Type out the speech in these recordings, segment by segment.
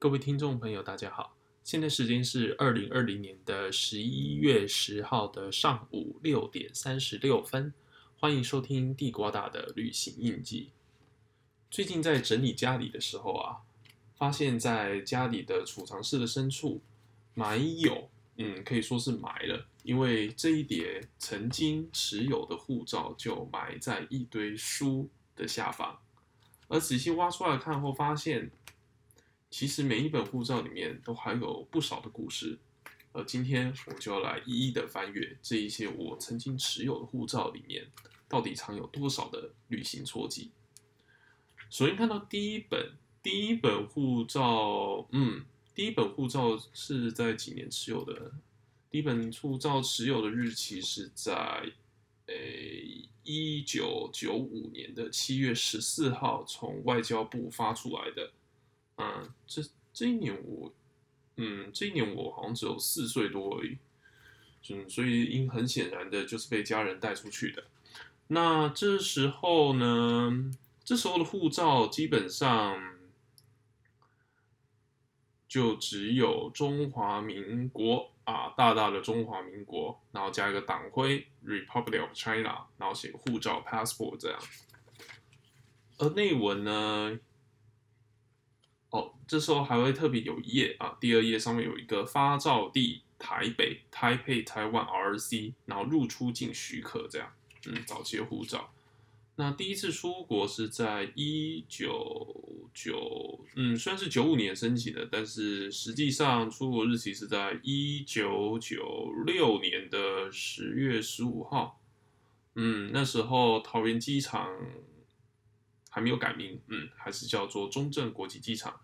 各位听众朋友，大家好，现在时间是二零二零年的十一月十号的上午六点三十六分，欢迎收听地瓜大的旅行印记。最近在整理家里的时候啊，发现在家里的储藏室的深处埋有，嗯，可以说是埋了，因为这一叠曾经持有的护照就埋在一堆书的下方，而仔细挖出来看后发现。其实每一本护照里面都还有不少的故事，而今天我就要来一一的翻阅这一些我曾经持有的护照里面，到底藏有多少的旅行错记。首先看到第一本，第一本护照，嗯，第一本护照是在几年持有的？第一本护照持有的日期是在，诶，一九九五年的七月十四号从外交部发出来的。嗯，这这一年我，嗯，这一年我好像只有四岁多而已，嗯，所以因很显然的就是被家人带出去的。那这时候呢，这时候的护照基本上就只有中华民国啊，大大的中华民国，然后加一个党徽 Republic of China，然后写护照 passport 这样。而内文呢？哦，这时候还会特别有一页啊，第二页上面有一个发照地台北台北台湾 RC，然后入出境许可这样，嗯，早期护照。那第一次出国是在一九九，嗯，虽然是九五年申请的，但是实际上出国日期是在一九九六年的十月十五号。嗯，那时候桃园机场。还没有改名，嗯，还是叫做中正国际机场。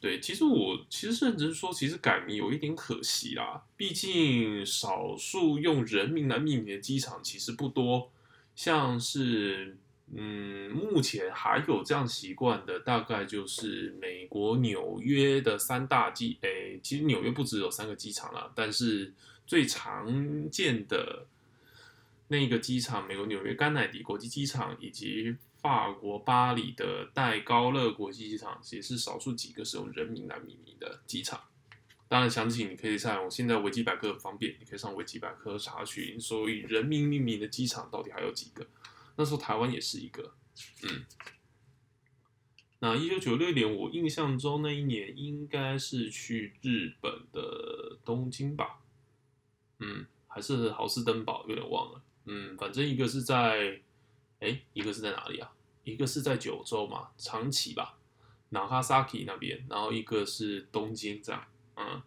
对，其实我其实甚至说，其实改名有一点可惜啦。毕竟少数用人名来命名的机场其实不多，像是嗯，目前还有这样习惯的，大概就是美国纽约的三大机，诶，其实纽约不只有三个机场啦，但是最常见的那个机场，美国纽约甘乃迪国际机场以及。法国巴黎的戴高乐国际机场也是少数几个使用人名来命名的机场。当然，详情你可以上我现在维基百科很方便，你可以上维基百科查询，所以人名命名的机场到底还有几个？那时候台湾也是一个。嗯，那一九九六年，我印象中那一年应该是去日本的东京吧？嗯，还是豪斯登堡，有点忘了。嗯，反正一个是在。哎，一个是在哪里啊？一个是在九州嘛，长崎吧，那哈萨 i 那边，然后一个是东京这样。嗯，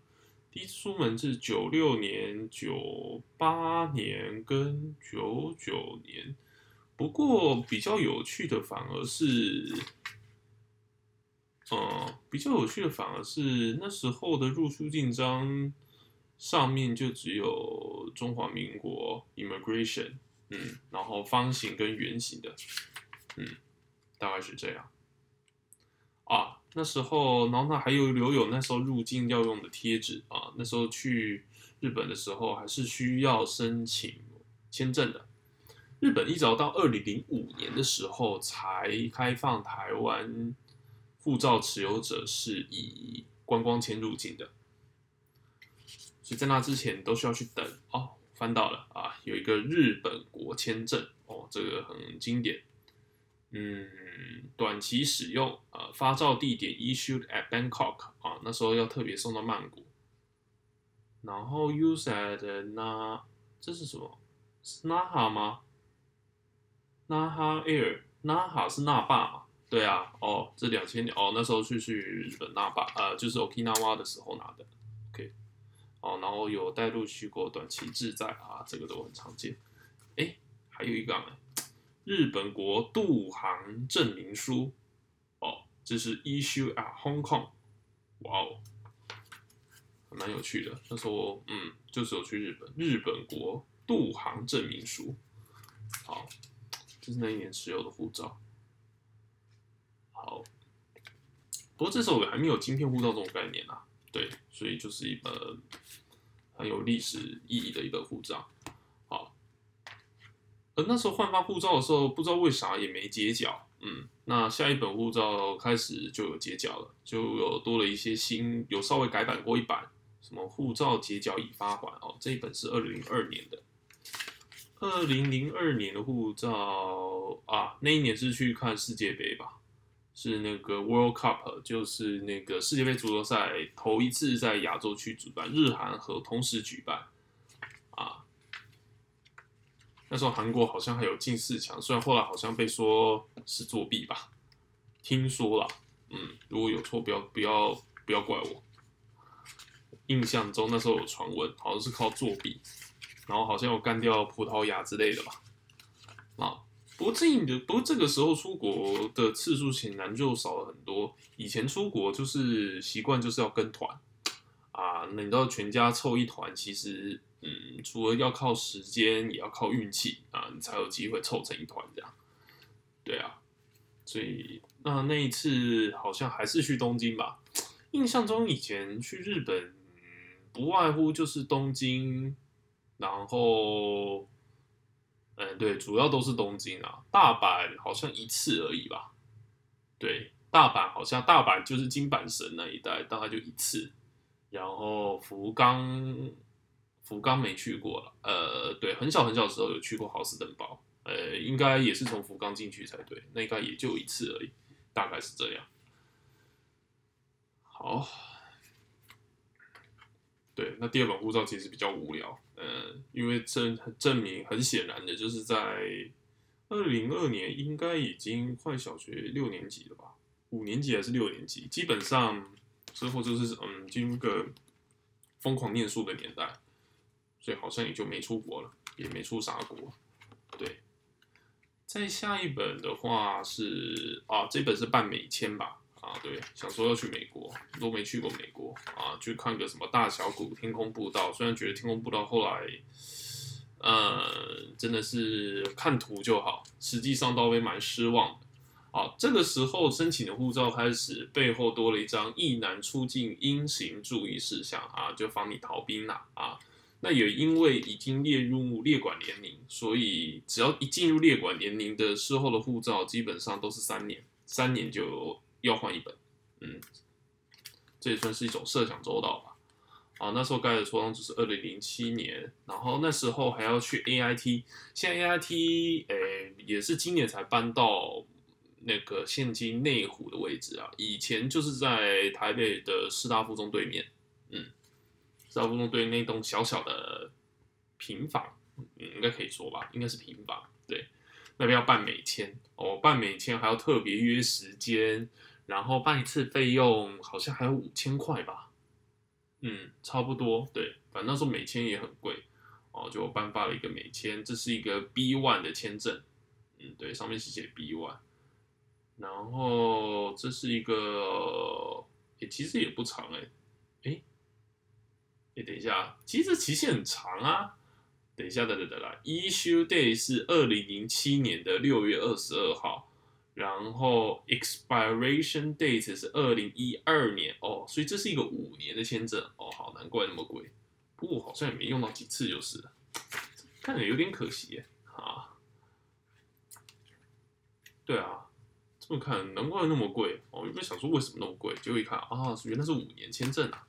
第一次出门是九六年、九八年跟九九年。不过比较有趣的反而是，嗯，比较有趣的反而是那时候的入出境章上面就只有中华民国 immigration。嗯，然后方形跟圆形的，嗯，大概是这样。啊，那时候，然后那还有留有那时候入境要用的贴纸啊。那时候去日本的时候，还是需要申请签证的。日本一直到二零零五年的时候才开放台湾护照持有者是以观光签入境的，所以在那之前都需要去等哦。翻到了，有一个日本国签证哦，这个很经典。嗯，短期使用啊，发照地点 issued at Bangkok 啊，那时候要特别送到曼谷。然后 use at 那这是什么？是 Naha 吗？Naha Air，Naha 是那霸嘛？对啊，哦，这两千年哦，那时候去去日本那霸，呃，就是 Okinawa 的时候拿的。哦，然后有带入去过短期滞在啊，这个都很常见。哎，还有一个日本国渡航证明书。哦，这是 issue at Hong Kong。哇哦，蛮有趣的。那时候，嗯，就是有去日本，日本国渡航证明书。好，这是那一年持有的护照。好，不过这时候还没有晶片护照这种概念啊。对，所以就是一本很有历史意义的一本护照。好，而那时候换发护照的时候，不知道为啥也没结角，嗯，那下一本护照开始就有结角了，就有多了一些新，有稍微改版过一版，什么护照结角已发还哦，这一本是二零零二年的，二零零二年的护照啊，那一年是去看世界杯吧，是那个 World Cup，就是那个世界杯足球赛头一次在亚洲区举办，日韩和同时举办。啊那时候韩国好像还有进四强，虽然后来好像被说是作弊吧，听说了，嗯，如果有错，不要不要不要怪我。印象中那时候有传闻，好像是靠作弊，然后好像有干掉葡萄牙之类的吧。啊，不过这的不过这个时候出国的次数显然就少了很多。以前出国就是习惯就是要跟团啊，那你知道全家凑一团，其实。嗯，除了要靠时间，也要靠运气啊，你才有机会凑成一团这样。对啊，所以那那一次好像还是去东京吧。印象中以前去日本，不外乎就是东京，然后，嗯，对，主要都是东京啊。大阪好像一次而已吧。对，大阪好像大阪就是金板神那一带，大概就一次。然后福冈。福冈没去过了，呃，对，很小很小的时候有去过豪斯登堡，呃，应该也是从福冈进去才对，那应该也就一次而已，大概是这样。好，对，那第二本护照其实比较无聊，呃，因为证证明很显然的就是在二零二年应该已经快小学六年级了吧，五年级还是六年级，基本上之后就是嗯进入个疯狂念书的年代。所以好像也就没出国了，也没出啥国。对，再下一本的话是啊，这本是办美签吧？啊，对，想说要去美国，都没去过美国啊，去看个什么大小谷天空步道。虽然觉得天空步道后来，呃，真的是看图就好，实际上倒会蛮失望的。啊，这个时候申请的护照开始背后多了一张易难出境应行注意事项啊，就防你逃兵啦啊。那也因为已经列入列管年龄，所以只要一进入列管年龄的时候的护照，基本上都是三年，三年就要换一本。嗯，这也算是一种设想周到吧。啊，那时候盖的戳章只是二零零七年，然后那时候还要去 A I T，现在 A I T 诶也是今年才搬到那个现今内湖的位置啊，以前就是在台北的师大附中对面。嗯。师大附中对那栋小小的平房，嗯，应该可以说吧，应该是平房。对，那边要办美签哦，办美签还要特别约时间，然后办一次费用好像还有五千块吧，嗯，差不多。对，反正那时候美签也很贵哦，就颁发了一个美签，这是一个 B one 的签证，嗯，对，上面是写 B one，然后这是一个，也其实也不长哎，哎。哎，等一下，其实期限很长啊。等一下，等等等啦，Issue Day 是二零零七年的六月二十二号，然后 Expiration Date 是二零一二年哦，所以这是一个五年的签证哦。好，难怪那么贵。不过好像也没用到几次，就是了，看着有点可惜耶。啊，对啊，这么看难怪那么贵哦。原本想说为什么那么贵，结果一看啊，原来是五年签证啊。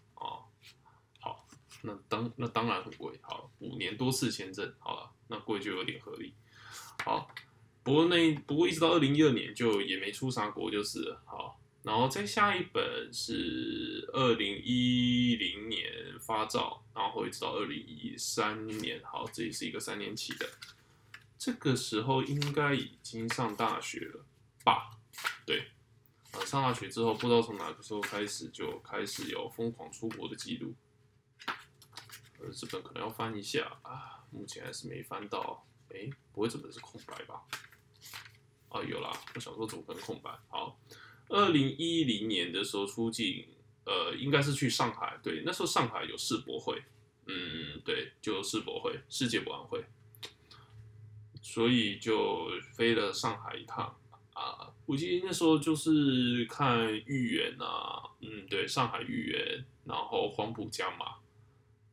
那当那当然很贵，好，五年多次签证，好了，那贵就有点合理。好，不过那不过一直到二零一二年就也没出啥国就是。好，然后再下一本是二零一零年发照，然后一直到二零一三年，好，这也是一个三年期的。这个时候应该已经上大学了吧？对，啊，上大学之后不知道从哪个时候开始就开始有疯狂出国的记录。呃这本可能要翻一下啊，目前还是没翻到。哎，不会这本是空白吧？啊，有啦，我想说怎么可能空白？好，二零一零年的时候出境，呃，应该是去上海。对，那时候上海有世博会，嗯，对，就世博会，世界博览会，所以就飞了上海一趟啊。我记得那时候就是看豫园啊，嗯，对，上海豫园，然后黄浦江嘛。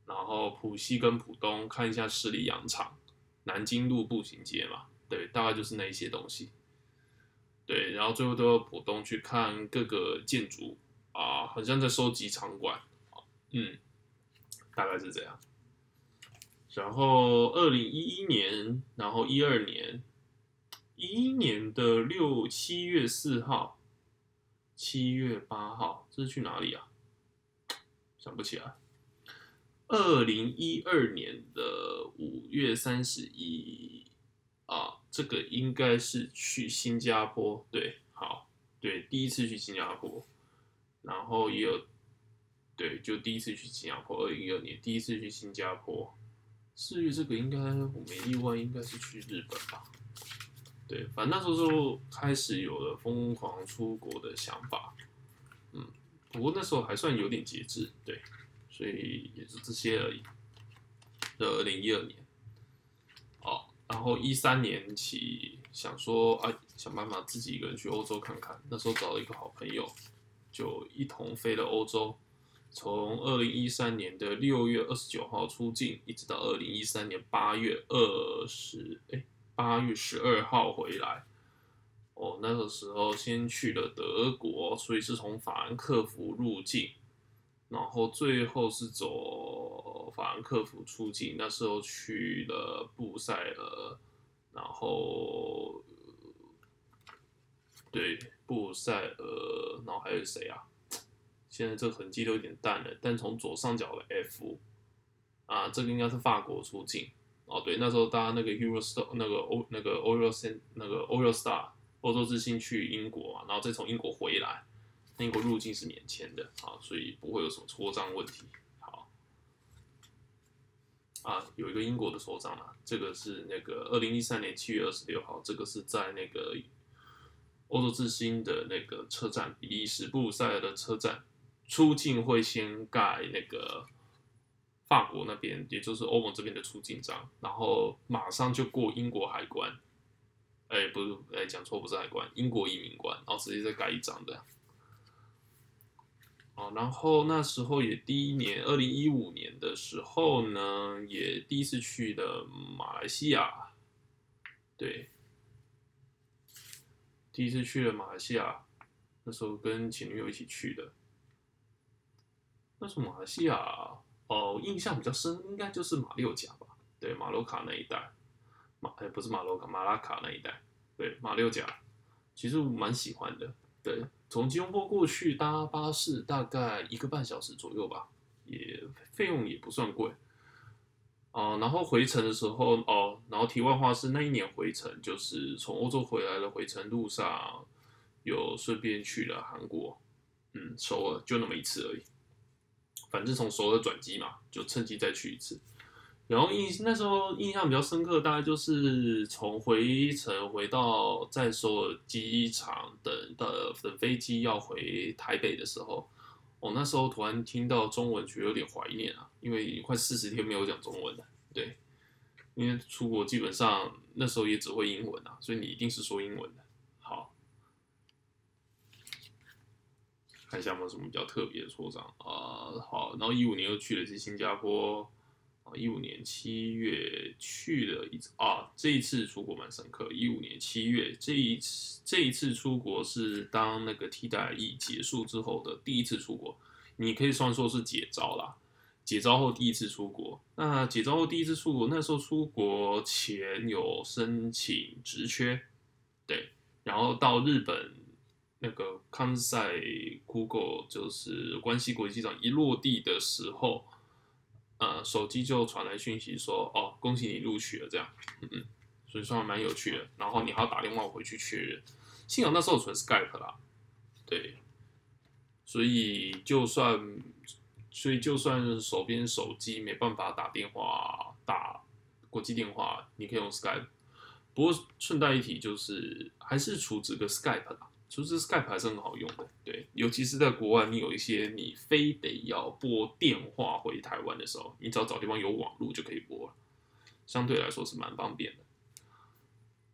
然后浦西跟浦东看一下十里洋场，南京路步行街嘛，对，大概就是那一些东西。对，然后最后都要浦东去看各个建筑啊，好像在收集场馆嗯，大概是这样。然后二零一一年，然后一二年，一一年的六七月四号，七月八号，这是去哪里啊？想不起来。二零一二年的五月三十一，这个应该是去新加坡，对，好，对，第一次去新加坡，然后也有，对，就第一次去新加坡，二零一二年第一次去新加坡。四月这个应该我没意外，应该是去日本吧？对，反正那时候就开始有了疯狂出国的想法。嗯，不过那时候还算有点节制，对，所以也是这些而已。的二零一二年，然后一三年起想说，啊，想办法自己一个人去欧洲看看。那时候找了一个好朋友，就一同飞了欧洲。从二零一三年的六月二十九号出境，一直到二零一三年八月二十，哎，八月十二号回来。哦，那个时候先去了德国，所以是从法兰克福入境，然后最后是走法兰克福出境。那时候去了布塞尔，然后对布塞尔，然后还有谁啊？现在这痕迹都有点淡了，但从左上角的 F 啊，这个应该是法国出境哦。对，那时候搭那个 Eurostar 那个欧那个 Eurostar 那个 Eurostar 欧洲之星去英国嘛，然后再从英国回来，英国入境是免签的啊，所以不会有什么错账问题。啊，有一个英国的首长啊，这个是那个二零一三年七月二十六号，这个是在那个欧洲之星的那个车站，比利时布鲁塞尔的车站。出境会先盖那个法国那边，也就是欧盟这边的出境章，然后马上就过英国海关。哎，不是，哎，讲错，不是海关，英国移民关，然后直接再盖一张的。然后那时候也第一年，二零一五年的时候呢，也第一次去的马来西亚。对，第一次去了马来西亚，那时候跟前女友一起去的。那是马来西亚哦，印象比较深，应该就是马六甲吧？对，马洛卡那一带，马哎不是马洛卡，马拉卡那一带，对，马六甲，其实我蛮喜欢的。对，从吉隆坡过去搭巴士大概一个半小时左右吧，也费用也不算贵。哦，然后回程的时候哦，然后题外话是那一年回程就是从欧洲回来的回程路上，有顺便去了韩国，嗯，首尔就那么一次而已。反正从首尔转机嘛，就趁机再去一次。然后印那时候印象比较深刻，大概就是从回程回到在首尔机场等的等飞机要回台北的时候，我那时候突然听到中文，觉得有点怀念啊，因为快四十天没有讲中文了。对，因为出国基本上那时候也只会英文啊，所以你一定是说英文的。好看一下有没有什么比较特别的挫伤啊？好，然后一五年又去了一次新加坡，一五年七月去了一次啊，这一次出国蛮深刻。一五年七月这一次这一次出国是当那个替代役结束之后的第一次出国，你可以算说是解招啦。解招后第一次出国，那解招后第一次出国，那时候出国前有申请职缺，对，然后到日本。那个康赛 Google 就是关西国际机场一落地的时候，呃，手机就传来讯息说：“哦，恭喜你录取了。”这样，嗯嗯，所以算蛮有趣的。然后你还要打电话回去确认。幸好那时候存 Skype 啦，对，所以就算，所以就算手边手机没办法打电话打国际电话，你可以用 Skype。不过顺带一提，就是还是处置个 Skype 啦。其实 Skype 还是很好用的，对，尤其是在国外，你有一些你非得要拨电话回台湾的时候，你只要找地方有网络就可以拨了，相对来说是蛮方便的。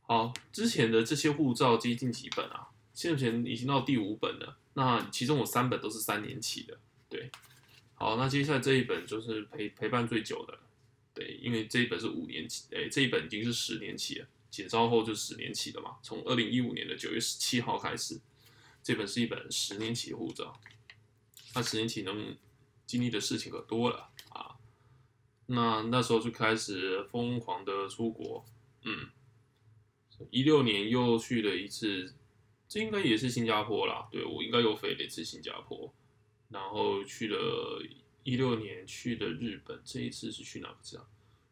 好，之前的这些护照接近几本啊？现在已经到第五本了，那其中有三本都是三年期的，对。好，那接下来这一本就是陪陪伴最久的，对，因为这一本是五年期，哎，这一本已经是十年期了。解招后就十年期了嘛，从二零一五年的九月十七号开始，这本是一本十年期护照。那十年期能经历的事情可多了啊。那那时候就开始疯狂的出国，嗯，一六年又去了一次，这应该也是新加坡啦。对我应该又飞了一次新加坡，然后去了一六年去的日本，这一次是去哪个站？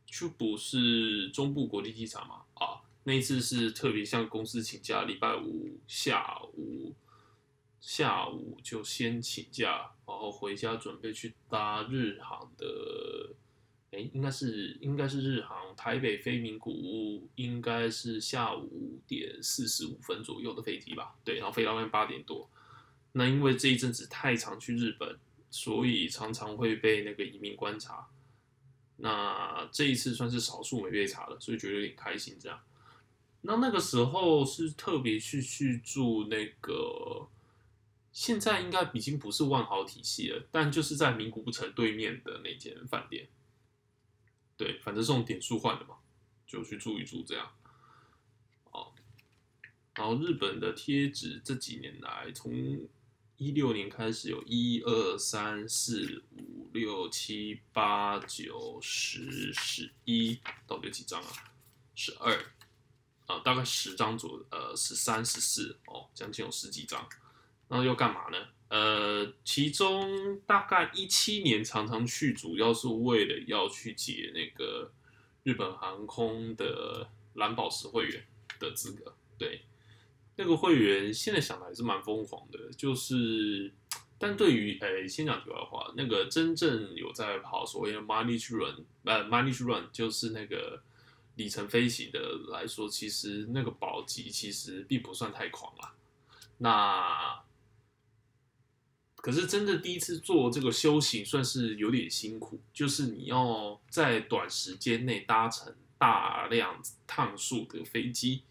去不是中部国际机场嘛？啊，那一次是特别向公司请假，礼拜五下午下午就先请假，然后回家准备去搭日航的，哎，应该是应该是日航台北飞名古屋，应该是下午五点四十五分左右的飞机吧？对，然后飞到那边八点多。那因为这一阵子太常去日本，所以常常会被那个移民观察。那这一次算是少数没被查的，所以觉得有点开心。这样，那那个时候是特别去去住那个，现在应该已经不是万豪体系了，但就是在名古屋城对面的那间饭店。对，反正是用点数换的嘛，就去住一住这样。哦，然后日本的贴纸这几年来从。一六年开始有一二三四五六七八九十十一，到底有几张啊？十二啊，大概十张左，呃，十三十四哦，将近有十几张。然后又干嘛呢？呃，其中大概一七年常常去，主要是为了要去解那个日本航空的蓝宝石会员的资格，对。那个会员现在想来是蛮疯狂的，就是，但对于诶，先讲题外话，那个真正有在跑所谓的 money run，呃，money run 就是那个里程飞行的来说，其实那个保级其实并不算太狂啦。那可是真的第一次做这个修行，算是有点辛苦，就是你要在短时间内搭乘大量趟数的飞机。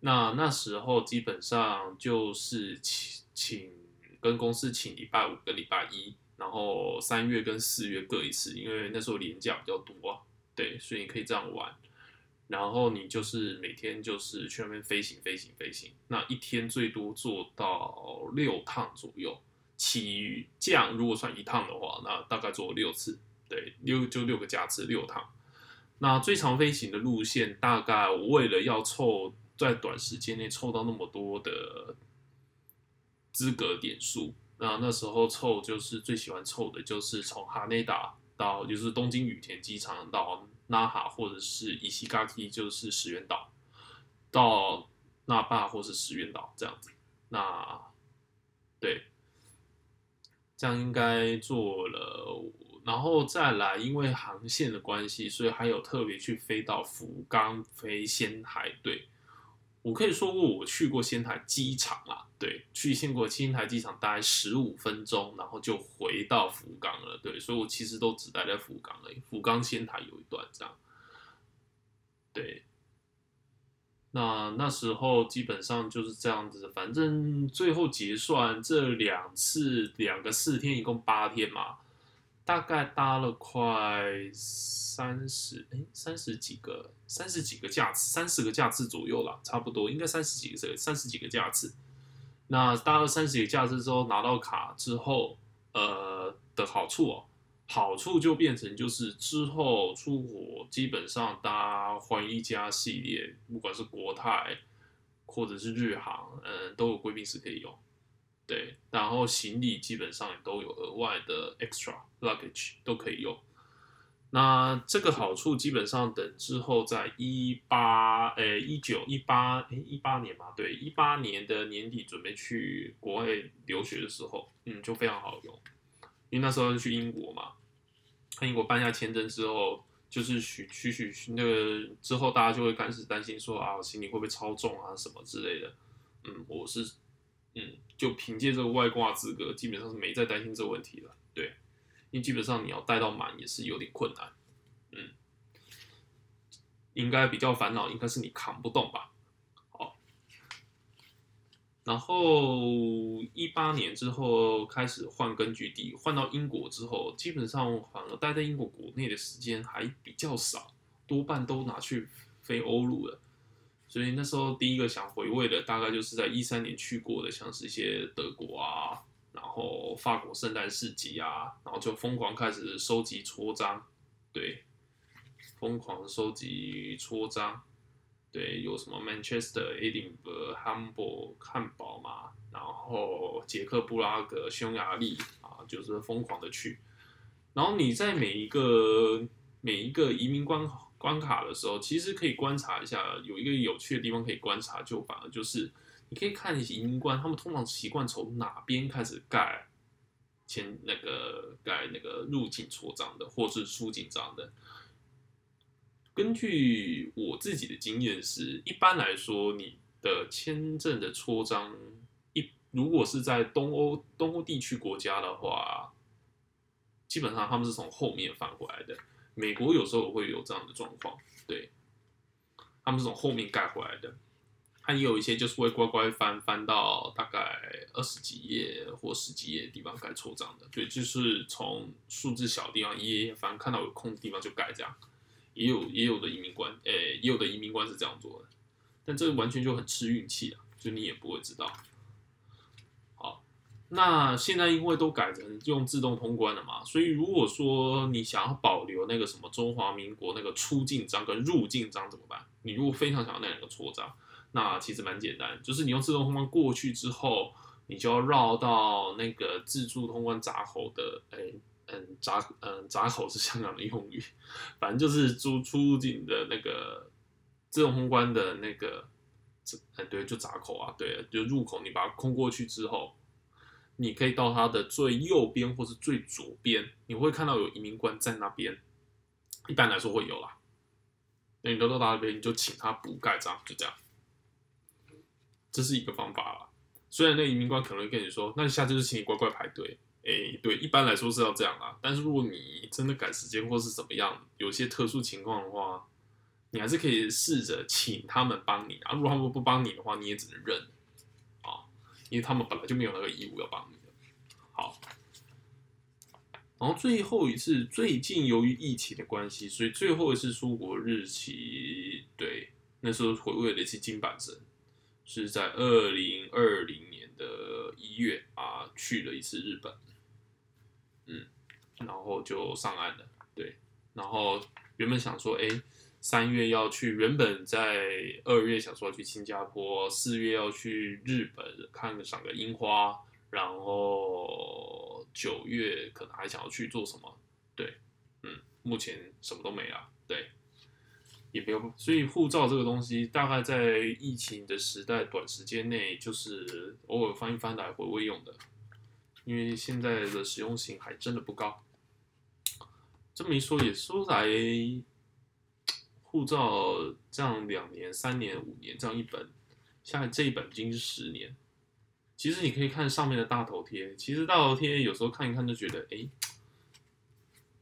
那那时候基本上就是请请跟公司请礼拜五跟礼拜一，然后三月跟四月各一次，因为那时候年假比较多，对，所以你可以这样玩。然后你就是每天就是去那边飞行飞行飞行，那一天最多做到六趟左右。起降如果算一趟的话，那大概做六次，对，六就六个架次六趟。那最长飞行的路线大概我为了要凑。在短时间内凑到那么多的资格点数，那那时候凑就是最喜欢凑的，就是从哈内达到就是东京羽田机场到那哈或者是伊西嘎基，就是石原岛到那霸或是石原岛这样子。那对，这样应该做了，然后再来，因为航线的关系，所以还有特别去飞到福冈飞仙海队。我可以说过，我去过仙台机场啦，对，去仙过仙台机场大概十五分钟，然后就回到福冈了，对，所以我其实都只待在福冈而已。福冈仙台有一段这样，对，那那时候基本上就是这样子，反正最后结算这两次两个四天，一共八天嘛。大概搭了快三十哎三十几个三十几个架次三十个架次左右了，差不多应该三十几个三十几个架次。那搭了三十几个架次之后拿到卡之后，呃的好处哦，好处就变成就是之后出国基本上搭环一家系列，不管是国泰或者是日航，嗯都有贵宾室可以用。对，然后行李基本上也都有额外的 extra luggage 都可以用。那这个好处基本上等之后在一八诶一九一八诶一八年嘛，对，一八年的年底准备去国外留学的时候，嗯，就非常好用。因为那时候去英国嘛，英国办下签证之后，就是许许许那个之后大家就会开始担心说啊，行李会不会超重啊什么之类的。嗯，我是。嗯，就凭借这个外挂资格，基本上是没再担心这个问题了。对，因为基本上你要带到满也是有点困难。嗯，应该比较烦恼，应该是你扛不动吧。好，然后一八年之后开始换根据地，换到英国之后，基本上反而待在英国国内的时间还比较少，多半都拿去飞欧陆了。所以那时候第一个想回味的，大概就是在一三年去过的，像是一些德国啊，然后法国圣诞市集啊，然后就疯狂开始收集戳章，对，疯狂收集戳章，对，有什么 Manchester、Edinburgh、Hamburg、汉堡嘛，然后捷克布拉格、匈牙利啊，就是疯狂的去。然后你在每一个每一个移民关口关卡的时候，其实可以观察一下，有一个有趣的地方可以观察，就反而就是你可以看移民官他们通常习惯从哪边开始盖签那个盖那个入境戳章的，或是出境章的。根据我自己的经验是，一般来说，你的签证的戳章一如果是在东欧东欧地区国家的话，基本上他们是从后面翻过来的。美国有时候会有这样的状况，对，他们是从后面盖回来的。它也有一些就是会乖乖翻翻到大概二十几页或十几页的地方盖错章的，对，就是从数字小地方一页页翻，看到有空的地方就盖这样。也有也有的移民官，诶，也有的移民官是这样做的，但这个完全就很吃运气啊，就你也不会知道。那现在因为都改成用自动通关了嘛，所以如果说你想要保留那个什么中华民国那个出境章跟入境章怎么办？你如果非常想要那两个戳章，那其实蛮简单，就是你用自动通关过去之后，你就要绕到那个自助通关闸口的，诶。嗯，闸嗯闸口是香港的用语，反正就是出出入境的那个自动通关的那个，哎对，就闸口啊，对，就入口，你把它空过去之后，你可以到它的最右边或是最左边，你会看到有移民官在那边，一般来说会有啦。那你到到那边，你就请他补盖章，就这样，这是一个方法啦。虽然那移民官可能会跟你说，那你下次就请你乖乖排队。哎，对，一般来说是要这样啊。但是如果你真的赶时间或是怎么样，有些特殊情况的话，你还是可以试着请他们帮你啊。如果他们不帮你的话，你也只能认，因为他们本来就没有那个义务要帮你的。好，然后最后一次，最近由于疫情的关系，所以最后一次出国日期，对，那时候回味的一次金板神，是在二零二零年的一月啊，去了一次日本。嗯，然后就上岸了。对，然后原本想说，哎，三月要去，原本在二月想说去新加坡，四月要去日本看赏个樱花，然后九月可能还想要去做什么？对，嗯，目前什么都没了。对，也没有，所以护照这个东西，大概在疫情的时代，短时间内就是偶尔翻一翻来回味用的。因为现在的实用性还真的不高，这么一说也说来，护照这样两年、三年、五年这样一本，现在这一本已经是十年。其实你可以看上面的大头贴，其实大头贴有时候看一看就觉得，哎，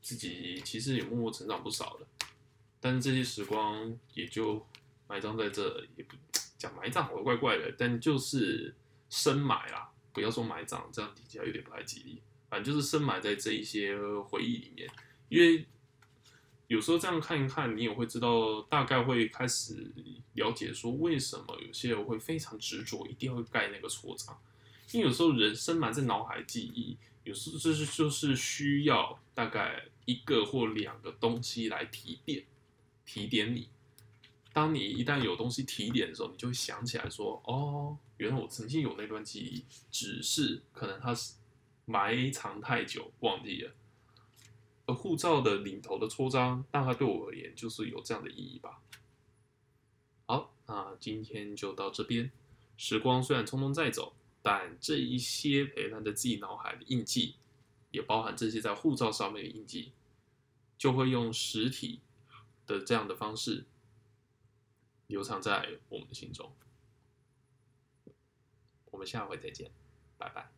自己其实也默默成长不少了。但是这些时光也就埋葬在这，也不讲埋葬，好怪怪的，但就是深埋啦。不要说埋葬，这样听起来有点不太吉利。反正就是深埋在这一些回忆里面，因为有时候这样看一看，你也会知道，大概会开始了解说为什么有些人会非常执着，一定要盖那个戳章。因为有时候人深埋在脑海记忆，有时候就是就是需要大概一个或两个东西来提点，提点你。当你一旦有东西提点的时候，你就会想起来说：“哦，原来我曾经有那段记忆，只是可能它是埋藏太久忘记了。”而护照的领头的戳章，大概对我而言就是有这样的意义吧。好，那今天就到这边。时光虽然匆匆在走，但这一些陪伴在自己脑海的印记，也包含这些在护照上面的印记，就会用实体的这样的方式。流藏在我们的心中。我们下回再见，拜拜。